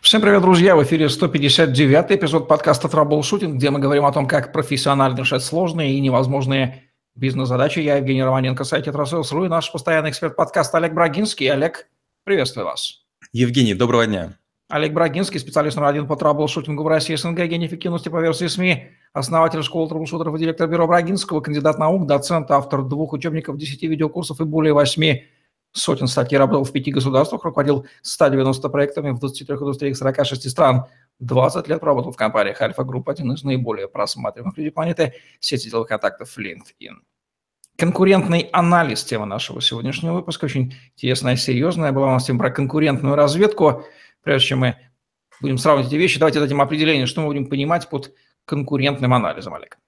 Всем привет, друзья! В эфире 159 эпизод подкаста «Траблшутинг», где мы говорим о том, как профессионально решать сложные и невозможные бизнес-задачи. Я Евгений Романенко, сайт «Трасселс.ру» и наш постоянный эксперт подкаста Олег Брагинский. Олег, приветствую вас. Евгений, доброго дня. Олег Брагинский, специалист номер один по траблшутингу в России, СНГ, гений эффективности по версии СМИ, основатель школы траблшутеров и директор бюро Брагинского, кандидат наук, доцент, автор двух учебников, десяти видеокурсов и более восьми сотен статей, работал в пяти государствах, руководил 190 проектами в 23 индустриях 46 стран. 20 лет работал в компаниях Альфа Групп, один из наиболее просматриваемых людей планеты, сети деловых контактов LinkedIn. Конкурентный анализ – тема нашего сегодняшнего выпуска. Очень интересная серьезная. Была у нас тема про конкурентную разведку. Прежде чем мы будем сравнивать эти вещи, давайте дадим определение, что мы будем понимать под конкурентным анализом, Олег.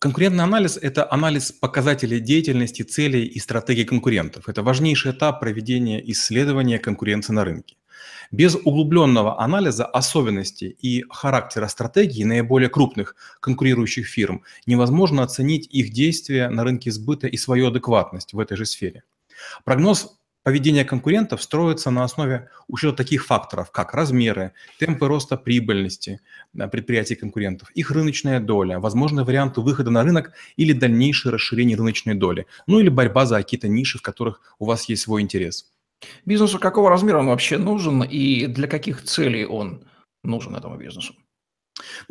Конкурентный анализ – это анализ показателей деятельности, целей и стратегий конкурентов. Это важнейший этап проведения исследования конкуренции на рынке. Без углубленного анализа особенностей и характера стратегии наиболее крупных конкурирующих фирм невозможно оценить их действия на рынке сбыта и свою адекватность в этой же сфере. Прогноз поведение конкурентов строится на основе учета таких факторов, как размеры, темпы роста прибыльности предприятий конкурентов, их рыночная доля, возможные варианты выхода на рынок или дальнейшее расширение рыночной доли, ну или борьба за какие-то ниши, в которых у вас есть свой интерес. Бизнесу какого размера он вообще нужен и для каких целей он нужен этому бизнесу?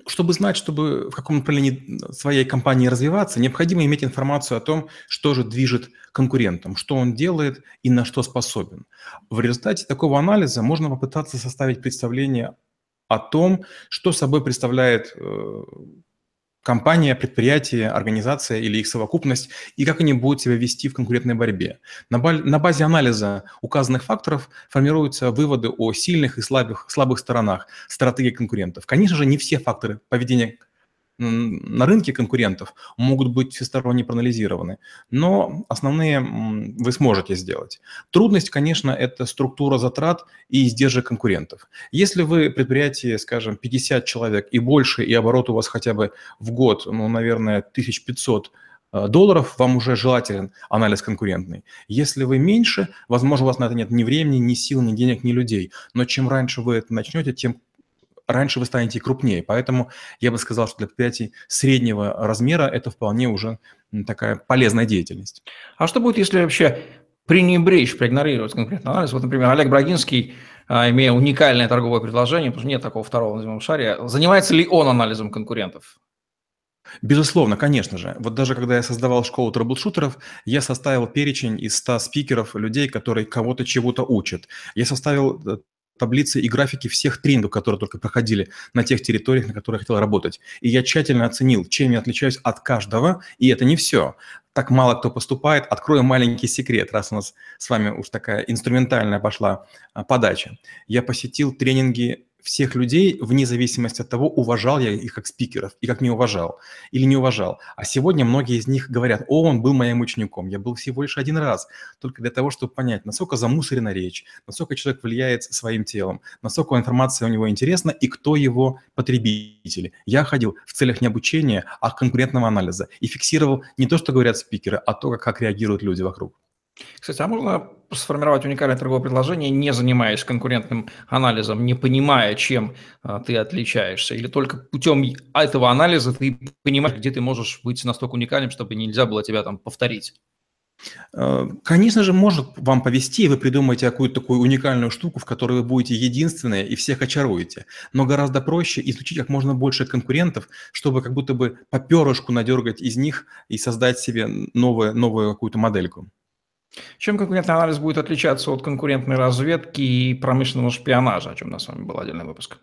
Чтобы знать, чтобы в каком направлении своей компании развиваться, необходимо иметь информацию о том, что же движет конкурентом, что он делает и на что способен. В результате такого анализа можно попытаться составить представление о том, что собой представляет э, компания, предприятие, организация или их совокупность, и как они будут себя вести в конкурентной борьбе. На, базе анализа указанных факторов формируются выводы о сильных и слабых, слабых сторонах стратегии конкурентов. Конечно же, не все факторы поведения на рынке конкурентов могут быть всесторонне проанализированы, но основные вы сможете сделать. Трудность, конечно, это структура затрат и издержек конкурентов. Если вы предприятие, скажем, 50 человек и больше, и оборот у вас хотя бы в год, ну, наверное, 1500 э, долларов, вам уже желателен анализ конкурентный. Если вы меньше, возможно, у вас на это нет ни времени, ни сил, ни денег, ни людей. Но чем раньше вы это начнете, тем раньше вы станете крупнее. Поэтому я бы сказал, что для предприятий среднего размера это вполне уже такая полезная деятельность. А что будет, если вообще пренебречь, проигнорировать конкретно анализ? Вот, например, Олег Брагинский, а, имея уникальное торговое предложение, потому что нет такого второго на земном шаре, занимается ли он анализом конкурентов? Безусловно, конечно же. Вот даже когда я создавал школу трэблшутеров, я составил перечень из 100 спикеров, людей, которые кого-то чего-то учат. Я составил э, таблицы и графики всех тренингов, которые только проходили на тех территориях, на которых я хотел работать. И я тщательно оценил, чем я отличаюсь от каждого, и это не все. Так мало кто поступает. Открою маленький секрет, раз у нас с вами уж такая инструментальная пошла а, подача. Я посетил тренинги всех людей, вне зависимости от того, уважал я их как спикеров и как не уважал или не уважал. А сегодня многие из них говорят, о, он был моим учеником, я был всего лишь один раз, только для того, чтобы понять, насколько замусорена речь, насколько человек влияет своим телом, насколько информация у него интересна и кто его потребители. Я ходил в целях не обучения, а конкурентного анализа и фиксировал не то, что говорят спикеры, а то, как реагируют люди вокруг. Кстати, а можно сформировать уникальное торговое предложение, не занимаясь конкурентным анализом, не понимая, чем а, ты отличаешься? Или только путем этого анализа ты понимаешь, где ты можешь быть настолько уникальным, чтобы нельзя было тебя там повторить? Э, конечно же, может вам повести, и вы придумаете какую-то такую уникальную штуку, в которой вы будете единственные и всех очаруете. Но гораздо проще изучить как можно больше конкурентов, чтобы как будто бы по перышку надергать из них и создать себе новую, новую какую-то модельку. Чем конкурентный анализ будет отличаться от конкурентной разведки и промышленного шпионажа, о чем у нас с вами был отдельный выпуск?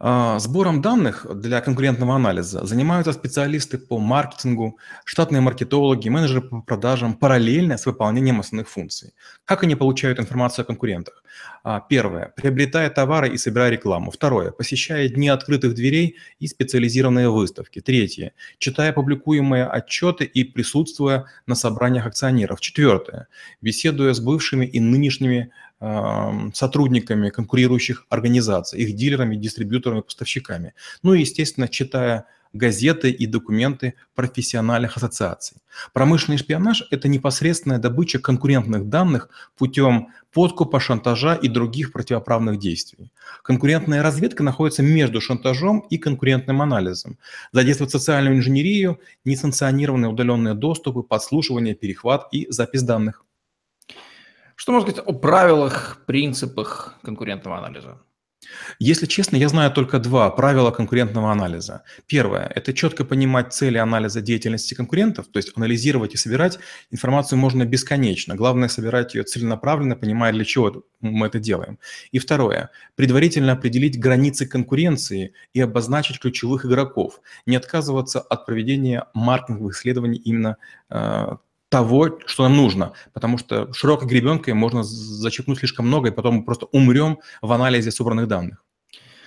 А, сбором данных для конкурентного анализа занимаются специалисты по маркетингу, штатные маркетологи, менеджеры по продажам параллельно с выполнением основных функций. Как они получают информацию о конкурентах? А, первое. Приобретая товары и собирая рекламу. Второе. Посещая дни открытых дверей и специализированные выставки. Третье. Читая публикуемые отчеты и присутствуя на собраниях акционеров. Четвертое. Беседуя с бывшими и нынешними сотрудниками конкурирующих организаций, их дилерами, дистрибьюторами, поставщиками. Ну и, естественно, читая газеты и документы профессиональных ассоциаций. Промышленный шпионаж – это непосредственная добыча конкурентных данных путем подкупа, шантажа и других противоправных действий. Конкурентная разведка находится между шантажом и конкурентным анализом. Задействует социальную инженерию, несанкционированные удаленные доступы, подслушивание, перехват и запись данных. Что можно сказать о правилах, принципах конкурентного анализа? Если честно, я знаю только два правила конкурентного анализа. Первое – это четко понимать цели анализа деятельности конкурентов, то есть анализировать и собирать информацию можно бесконечно. Главное – собирать ее целенаправленно, понимая, для чего мы это делаем. И второе – предварительно определить границы конкуренции и обозначить ключевых игроков, не отказываться от проведения маркетинговых исследований именно э, того, что нам нужно, потому что широкой гребенкой можно зачерпнуть слишком много, и потом мы просто умрем в анализе собранных данных.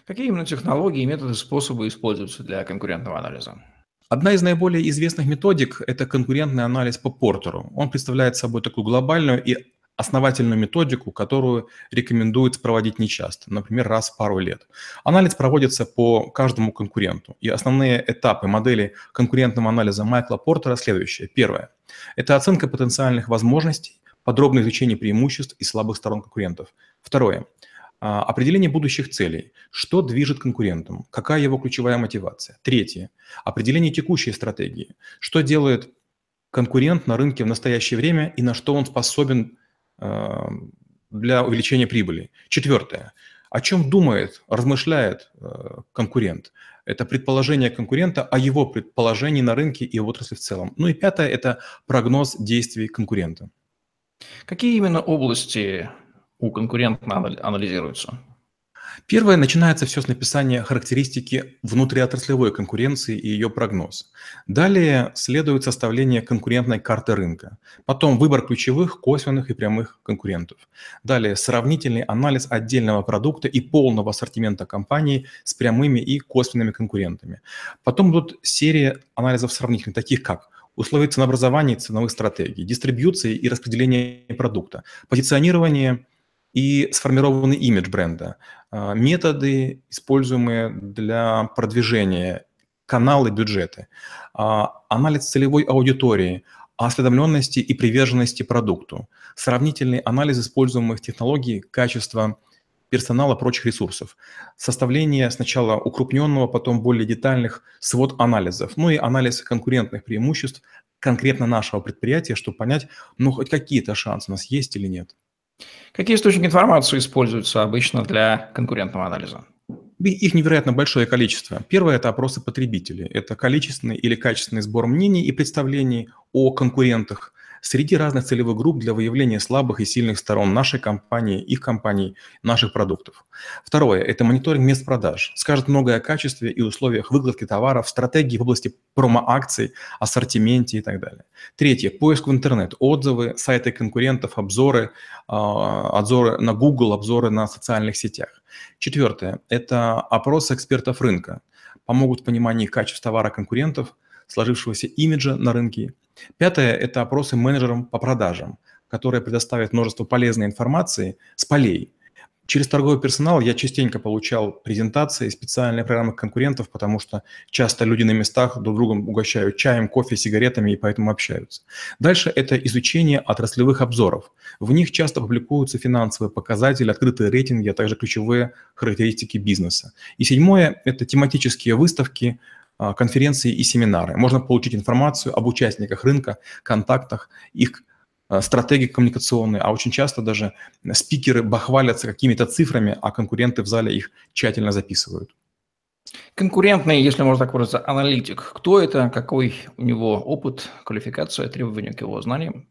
Какие именно технологии, методы, способы используются для конкурентного анализа? Одна из наиболее известных методик – это конкурентный анализ по Портеру. Он представляет собой такую глобальную и основательную методику, которую рекомендуется проводить нечасто, например, раз в пару лет. Анализ проводится по каждому конкуренту. И основные этапы модели конкурентного анализа Майкла Портера следующие. Первое – это оценка потенциальных возможностей, подробное изучение преимуществ и слабых сторон конкурентов. Второе а, – определение будущих целей. Что движет конкурентом? Какая его ключевая мотивация? Третье – определение текущей стратегии. Что делает конкурент на рынке в настоящее время и на что он способен для увеличения прибыли. Четвертое. О чем думает, размышляет э, конкурент? Это предположение конкурента о его предположении на рынке и отрасли в целом. Ну и пятое – это прогноз действий конкурента. Какие именно области у конкурента анализируются? Первое, начинается все с написания характеристики внутриотраслевой конкуренции и ее прогноз. Далее следует составление конкурентной карты рынка. Потом выбор ключевых, косвенных и прямых конкурентов. Далее сравнительный анализ отдельного продукта и полного ассортимента компании с прямыми и косвенными конкурентами. Потом идут серии анализов сравнительных, таких как условия ценообразования и ценовых стратегий, дистрибьюции и распределения продукта, позиционирование и сформированный имидж бренда, а, методы, используемые для продвижения, каналы, бюджеты, а, анализ целевой аудитории, осведомленности и приверженности продукту, сравнительный анализ используемых технологий, качества персонала, прочих ресурсов, составление сначала укрупненного, потом более детальных свод анализов, ну и анализ конкурентных преимуществ конкретно нашего предприятия, чтобы понять, ну хоть какие-то шансы у нас есть или нет. Какие источники информации используются обычно для конкурентного анализа? Их невероятно большое количество. Первое – это опросы потребителей. Это количественный или качественный сбор мнений и представлений о конкурентах среди разных целевых групп для выявления слабых и сильных сторон нашей компании, их компаний, наших продуктов. Второе – это мониторинг мест продаж. Скажет многое о качестве и условиях выкладки товаров, стратегии в области промо-акций, ассортименте и так далее. Третье – поиск в интернет, отзывы, сайты конкурентов, обзоры, а, обзоры на Google, обзоры на социальных сетях. Четвертое – это опрос экспертов рынка. Помогут в понимании качеств товара конкурентов, сложившегося имиджа на рынке Пятое – это опросы менеджерам по продажам, которые предоставят множество полезной информации с полей. Через торговый персонал я частенько получал презентации, специальные программы конкурентов, потому что часто люди на местах друг другом угощают чаем, кофе, сигаретами и поэтому общаются. Дальше это изучение отраслевых обзоров. В них часто публикуются финансовые показатели, открытые рейтинги, а также ключевые характеристики бизнеса. И седьмое – это тематические выставки, конференции и семинары. Можно получить информацию об участниках рынка, контактах, их а, стратегии коммуникационные, а очень часто даже спикеры бахвалятся какими-то цифрами, а конкуренты в зале их тщательно записывают. Конкурентный, если можно так выразиться, аналитик. Кто это, какой у него опыт, квалификация, требования к его знаниям?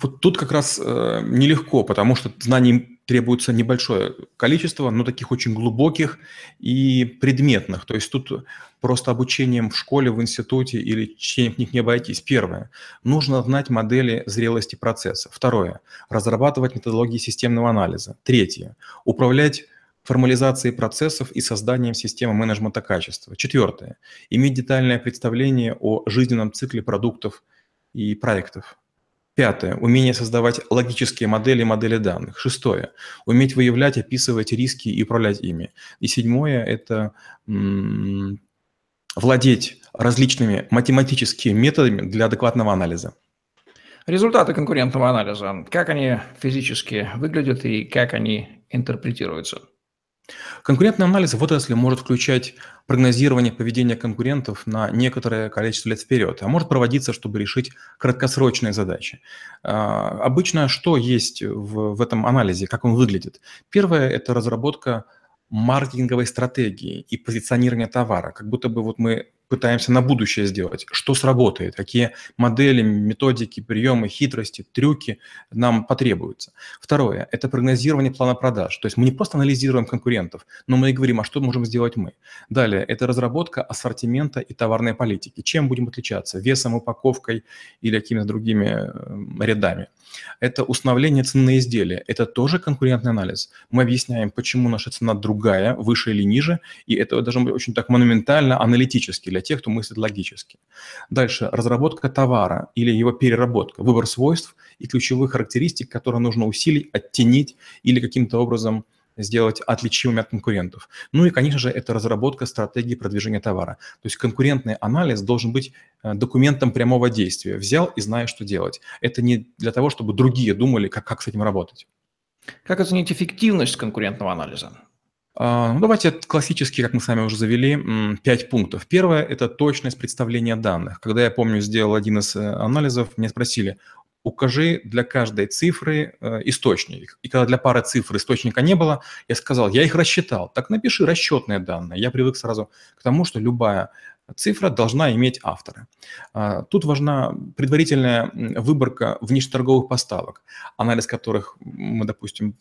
Вот тут как раз э, нелегко, потому что знаний требуется небольшое количество, но таких очень глубоких и предметных. То есть тут просто обучением в школе, в институте или чтением книг не обойтись. Первое. Нужно знать модели зрелости процесса. Второе. Разрабатывать методологии системного анализа. Третье. Управлять формализацией процессов и созданием системы менеджмента качества. Четвертое. Иметь детальное представление о жизненном цикле продуктов и проектов. Пятое. Умение создавать логические модели, модели данных. Шестое. Уметь выявлять, описывать риски и управлять ими. И седьмое – это владеть различными математическими методами для адекватного анализа. Результаты конкурентного анализа. Как они физически выглядят и как они интерпретируются? Конкурентный анализ в отрасли может включать прогнозирование поведения конкурентов на некоторое количество лет вперед, а может проводиться, чтобы решить краткосрочные задачи. А, обычно что есть в, в этом анализе, как он выглядит? Первое – это разработка маркетинговой стратегии и позиционирования товара, как будто бы вот мы пытаемся на будущее сделать, что сработает, какие модели, методики, приемы, хитрости, трюки нам потребуются. Второе – это прогнозирование плана продаж. То есть мы не просто анализируем конкурентов, но мы и говорим, а что можем сделать мы. Далее – это разработка ассортимента и товарной политики. Чем будем отличаться? Весом, упаковкой или какими-то другими э, рядами. Это установление цены на изделие. Это тоже конкурентный анализ. Мы объясняем, почему наша цена другая, выше или ниже, и это должно быть очень так монументально, аналитически для тех, кто мыслит логически. Дальше, разработка товара или его переработка, выбор свойств и ключевых характеристик, которые нужно усилить, оттенить или каким-то образом сделать отличимыми от конкурентов. Ну и, конечно же, это разработка стратегии продвижения товара. То есть конкурентный анализ должен быть э, документом прямого действия. Взял и знаешь, что делать. Это не для того, чтобы другие думали, как, как с этим работать. Как оценить эффективность конкурентного анализа? А, ну, давайте классические, как мы с вами уже завели, пять пунктов. Первое – это точность представления данных. Когда я помню, сделал один из э, анализов, меня спросили, укажи для каждой цифры э, источник. И когда для пары цифр источника не было, я сказал, я их рассчитал. Так напиши расчетные данные. Я привык сразу к тому, что любая цифра должна иметь автора. Тут важна предварительная выборка внешнеторговых поставок, анализ которых мы, допустим,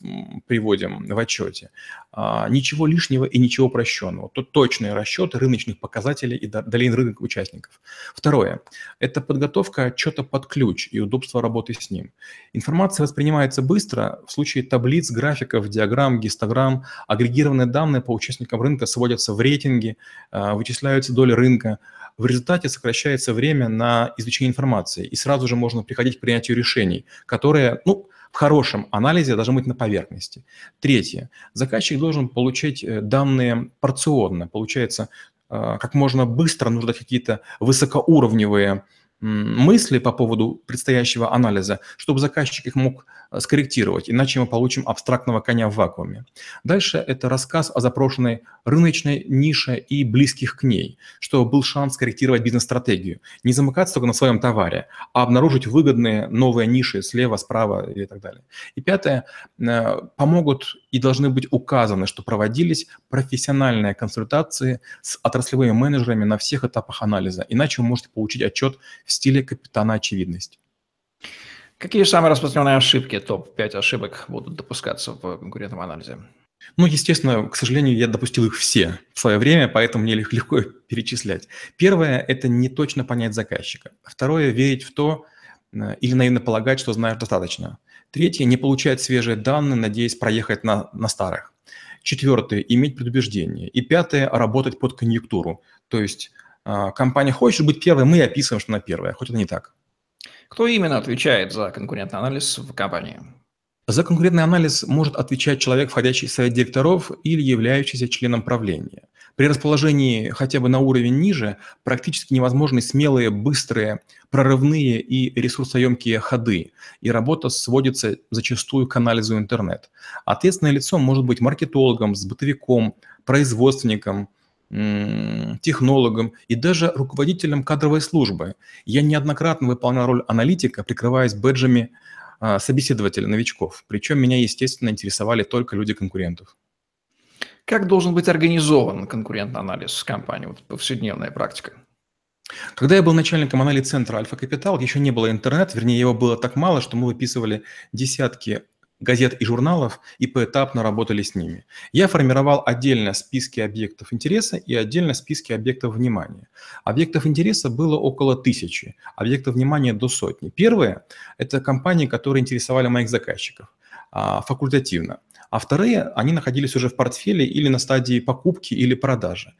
приводим в отчете. А, ничего лишнего и ничего упрощенного. Тут точные расчеты рыночных показателей и долин рынок участников. Второе – это подготовка отчета под ключ и удобство работы с ним. Информация воспринимается быстро. В случае таблиц, графиков, диаграмм, гистограмм, агрегированные данные по участникам рынка сводятся в рейтинги, а, вычисляются доли рынка, рынка. В результате сокращается время на изучение информации, и сразу же можно приходить к принятию решений, которые, ну, в хорошем анализе должны быть на поверхности. Третье. Заказчик должен получать э, данные порционно. Получается, э, как можно быстро нужно какие-то высокоуровневые мысли по поводу предстоящего анализа, чтобы заказчик их мог скорректировать, иначе мы получим абстрактного коня в вакууме. Дальше это рассказ о запрошенной рыночной нише и близких к ней, чтобы был шанс скорректировать бизнес-стратегию. Не замыкаться только на своем товаре, а обнаружить выгодные новые ниши слева, справа и так далее. И пятое, э, помогут и должны быть указаны, что проводились профессиональные консультации с отраслевыми менеджерами на всех этапах анализа, иначе вы можете получить отчет в стиле капитана очевидность. Какие самые распространенные ошибки, топ-5 ошибок будут допускаться в конкурентном анализе? Ну, естественно, к сожалению, я допустил их все в свое время, поэтому мне их легко перечислять. Первое – это не точно понять заказчика. Второе – верить в то э, или наивно полагать, что знаешь достаточно. Третье – не получать свежие данные, надеясь проехать на, на старых. Четвертое – иметь предубеждение. И пятое – работать под конъюнктуру. То есть а, компания хочет быть первой, мы описываем, что она первая, хоть это не так. Кто именно отвечает за конкурентный анализ в компании? За конкурентный анализ может отвечать человек, входящий в совет директоров или являющийся членом правления. При расположении хотя бы на уровень ниже практически невозможны смелые, быстрые, прорывные и ресурсоемкие ходы, и работа сводится зачастую к анализу интернет. Ответственное лицо может быть маркетологом, сбытовиком, производственником – технологом и даже руководителем кадровой службы. Я неоднократно выполнял роль аналитика, прикрываясь бэджами а, собеседователя новичков. Причем меня, естественно, интересовали только люди конкурентов. Как должен быть организован конкурентный анализ в компании, вот повседневная практика? Когда я был начальником анализ-центра Альфа Капитал, еще не было интернета, вернее, его было так мало, что мы выписывали десятки газет и журналов и поэтапно работали с ними. Я формировал отдельно списки объектов интереса и отдельно списки объектов внимания. Объектов интереса было около тысячи, объектов внимания до сотни. Первые – это компании, которые интересовали моих заказчиков а, факультативно. А вторые, они находились уже в портфеле или на стадии покупки или продажи.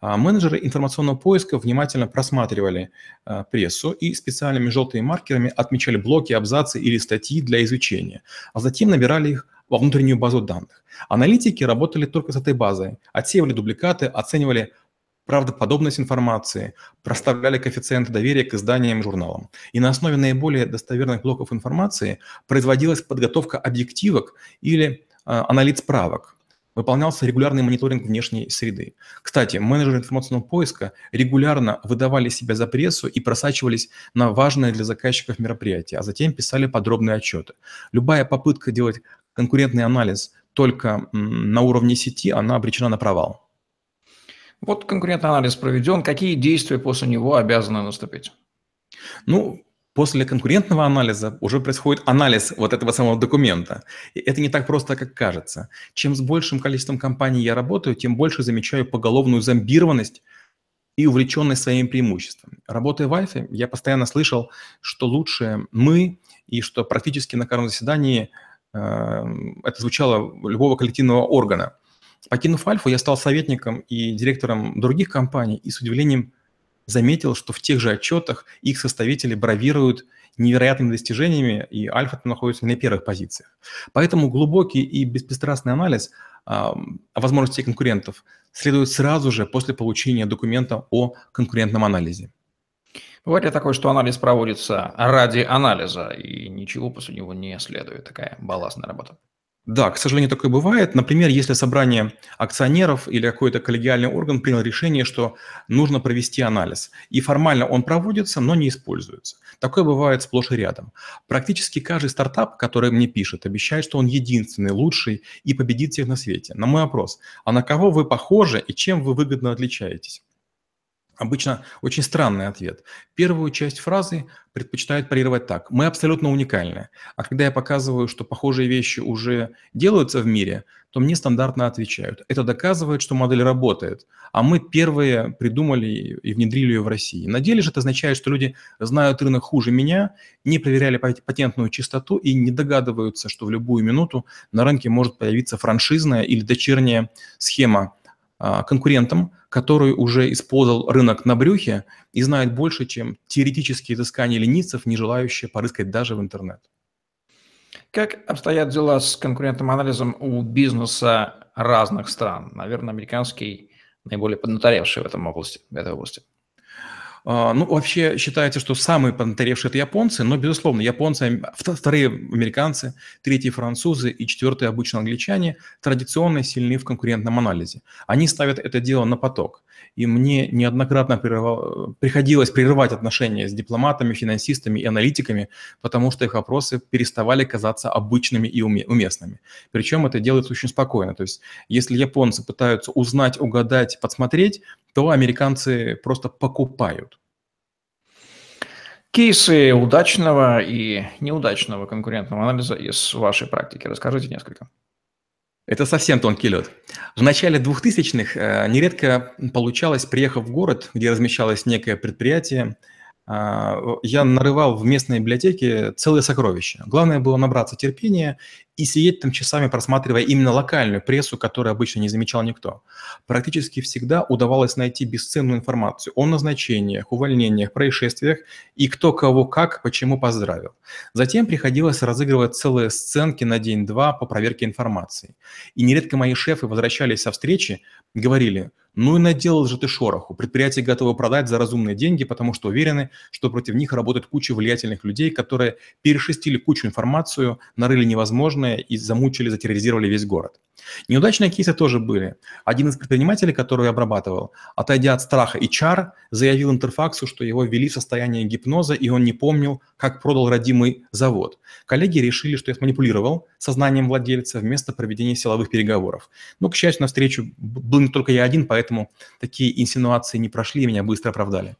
А, менеджеры информационного поиска внимательно просматривали а, прессу и специальными желтыми маркерами отмечали блоки, абзацы или статьи для изучения, а затем набирали их во внутреннюю базу данных. Аналитики работали только с этой базой, отсеивали дубликаты, оценивали правдоподобность информации, проставляли коэффициенты доверия к изданиям и журналам. И на основе наиболее достоверных блоков информации производилась подготовка объективок или э, анализ правок, выполнялся регулярный мониторинг внешней среды. Кстати, менеджеры информационного поиска регулярно выдавали себя за прессу и просачивались на важные для заказчиков мероприятия, а затем писали подробные отчеты. Любая попытка делать конкурентный анализ только на уровне сети, она обречена на провал. Вот конкурентный анализ проведен. Какие действия после него обязаны наступить? Ну, После конкурентного анализа уже происходит анализ вот этого самого документа. И это не так просто, как кажется. Чем с большим количеством компаний я работаю, тем больше замечаю поголовную зомбированность и увлеченность своими преимуществами. Работая в Альфе, я постоянно слышал, что лучше мы, и что практически на каждом заседании э, это звучало любого коллективного органа. Покинув Альфу, я стал советником и директором других компаний, и с удивлением заметил, что в тех же отчетах их составители бравируют невероятными достижениями, и Альфа находится на первых позициях. Поэтому глубокий и беспристрастный анализ а, о возможности конкурентов следует сразу же после получения документа о конкурентном анализе. Бывает ли такое, что анализ проводится ради анализа, и ничего после него не следует, такая балластная работа? Да, к сожалению, такое бывает. Например, если собрание акционеров или какой-то коллегиальный орган принял решение, что нужно провести анализ, и формально он проводится, но не используется. Такое бывает сплошь и рядом. Практически каждый стартап, который мне пишет, обещает, что он единственный, лучший и победит всех на свете. На мой вопрос, а на кого вы похожи и чем вы выгодно отличаетесь? Обычно очень странный ответ. Первую часть фразы предпочитают парировать так. Мы абсолютно уникальны. А когда я показываю, что похожие вещи уже делаются в мире, то мне стандартно отвечают. Это доказывает, что модель работает. А мы первые придумали и внедрили ее в России. На деле же это означает, что люди знают рынок хуже меня, не проверяли патентную чистоту и не догадываются, что в любую минуту на рынке может появиться франшизная или дочерняя схема а, конкурентам, который уже использовал рынок на брюхе и знает больше, чем теоретические изыскания ленивцев, не желающие порыскать даже в интернет. Как обстоят дела с конкурентным анализом у бизнеса разных стран? Наверное, американский наиболее поднаторевший в этом области, в этой области. А, ну, вообще считается, что самые поднаторевшие – это японцы, но, безусловно, японцы, вторые американцы, третьи французы и четвертые обычно англичане традиционно сильны в конкурентном анализе. Они ставят это дело на поток. И мне неоднократно прерывал, приходилось прерывать отношения с дипломатами, финансистами и аналитиками, потому что их вопросы переставали казаться обычными и уместными. Причем это делается очень спокойно. То есть если японцы пытаются узнать, угадать, подсмотреть, то американцы просто покупают. Кейсы удачного и неудачного конкурентного анализа из вашей практики. Расскажите несколько. Это совсем тонкий лед. В начале 2000-х э, нередко получалось, приехав в город, где размещалось некое предприятие, а, я нарывал в местной библиотеке целые сокровища. Главное было набраться терпения и сидеть там часами, просматривая именно локальную прессу, которую обычно не замечал никто. Практически всегда удавалось найти бесценную информацию о назначениях, увольнениях, происшествиях и кто кого как, почему поздравил. Затем приходилось разыгрывать целые сценки на день-два по проверке информации. И нередко мои шефы возвращались со встречи, говорили – ну и наделал же ты шороху. Предприятие готово продать за разумные деньги, потому что уверены, что против них работает куча влиятельных людей, которые перешестили кучу информацию, нарыли невозможное и замучили, затерроризировали весь город. Неудачные кейсы тоже были. Один из предпринимателей, который я обрабатывал, отойдя от страха и чар, заявил Интерфаксу, что его ввели в состояние гипноза, и он не помнил, как продал родимый завод. Коллеги решили, что я манипулировал сознанием владельца вместо проведения силовых переговоров. Но, к счастью, на встречу был не только я один, поэтому такие инсинуации не прошли и меня быстро оправдали.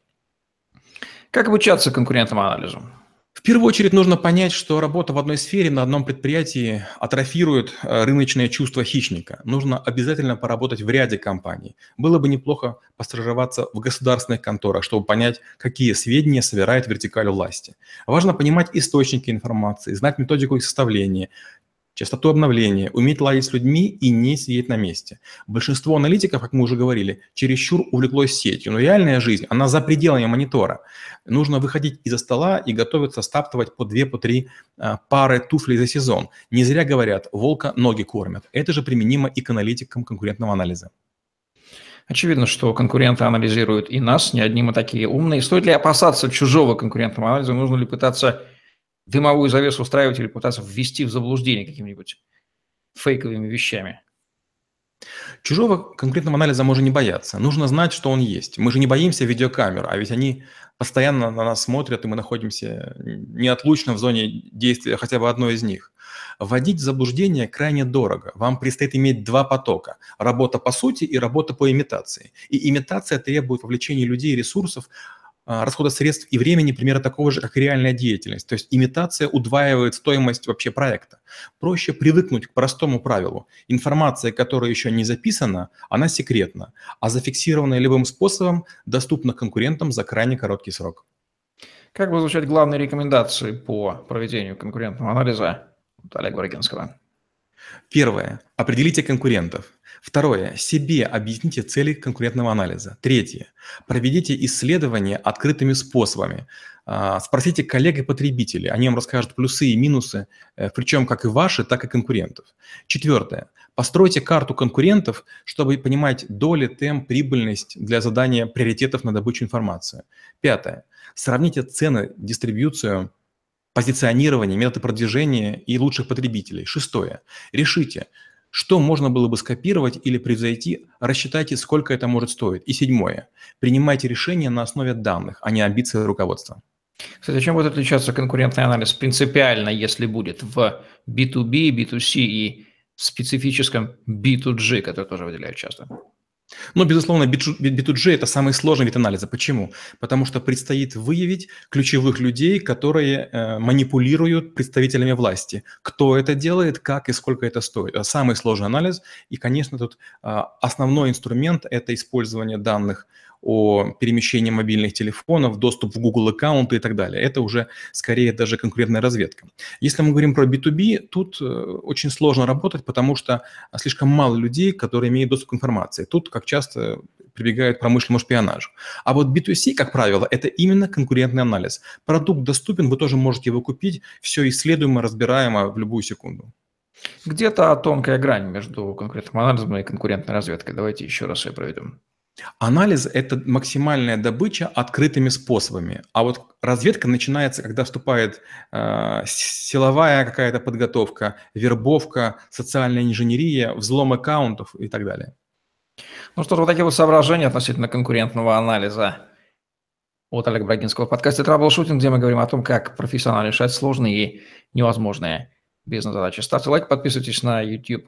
Как обучаться конкурентному анализу? В первую очередь нужно понять, что работа в одной сфере на одном предприятии атрофирует э, рыночное чувство хищника. Нужно обязательно поработать в ряде компаний. Было бы неплохо постажироваться в государственных конторах, чтобы понять, какие сведения собирает вертикаль власти. Важно понимать источники информации, знать методику их составления, частоту обновления, уметь ладить с людьми и не сидеть на месте. Большинство аналитиков, как мы уже говорили, чересчур увлеклось сетью, но реальная жизнь, она за пределами монитора. Нужно выходить из-за стола и готовиться стаптывать по две, по три а, пары туфлей за сезон. Не зря говорят, волка ноги кормят. Это же применимо и к аналитикам конкурентного анализа. Очевидно, что конкуренты анализируют и нас, не одни мы такие умные. Стоит ли опасаться чужого конкурентного анализа? Нужно ли пытаться дымовую завесу устраивать или пытаться ввести в заблуждение какими-нибудь фейковыми вещами? Чужого конкретного анализа можно не бояться. Нужно знать, что он есть. Мы же не боимся видеокамер, а ведь они постоянно на нас смотрят, и мы находимся неотлучно в зоне действия хотя бы одной из них. Вводить в заблуждение крайне дорого. Вам предстоит иметь два потока. Работа по сути и работа по имитации. И имитация требует вовлечения людей и ресурсов, расхода средств и времени примерно такого же, как и реальная деятельность. То есть имитация удваивает стоимость вообще проекта. Проще привыкнуть к простому правилу. Информация, которая еще не записана, она секретна, а зафиксированная любым способом доступна конкурентам за крайне короткий срок. Как бы звучат главные рекомендации по проведению конкурентного анализа Олега Варгинского? Первое. Определите конкурентов. Второе. Себе объясните цели конкурентного анализа. Третье. Проведите исследования открытыми способами. А, спросите коллег и потребителей, они вам расскажут плюсы и минусы, э, причем как и ваши, так и конкурентов. Четвертое. Постройте карту конкурентов, чтобы понимать доли, темп, прибыльность для задания приоритетов на добычу информации. Пятое. Сравните цены, дистрибьюцию, позиционирование, методы продвижения и лучших потребителей. Шестое. Решите, что можно было бы скопировать или превзойти, рассчитайте, сколько это может стоить. И седьмое. Принимайте решения на основе данных, а не амбиций руководства. Кстати, чем будет отличаться конкурентный анализ принципиально, если будет в B2B, B2C и специфическом B2G, который тоже выделяют часто? Но, безусловно, B2G – это самый сложный вид анализа. Почему? Потому что предстоит выявить ключевых людей, которые э, манипулируют представителями власти. Кто это делает, как и сколько это стоит. Самый сложный анализ. И, конечно, тут э, основной инструмент – это использование данных о перемещении мобильных телефонов, доступ в Google аккаунты и так далее. Это уже скорее даже конкурентная разведка. Если мы говорим про B2B, тут э, очень сложно работать, потому что слишком мало людей, которые имеют доступ к информации. Тут, как часто прибегают к промышленному шпионажу. А вот B2C, как правило, это именно конкурентный анализ. Продукт доступен, вы тоже можете его купить, все исследуемо, разбираемо в любую секунду. Где-то тонкая грань между конкурентным анализом и конкурентной разведкой. Давайте еще раз ее проведем. Анализ – это максимальная добыча открытыми способами. А вот разведка начинается, когда вступает э, силовая какая-то подготовка, вербовка, социальная инженерия, взлом аккаунтов и так далее. Ну что ж, вот такие вот соображения относительно конкурентного анализа от Олега Брагинского в подкасте «Траблшутинг», где мы говорим о том, как профессионально решать сложные и невозможные бизнес-задачи. Ставьте лайк, подписывайтесь на YouTube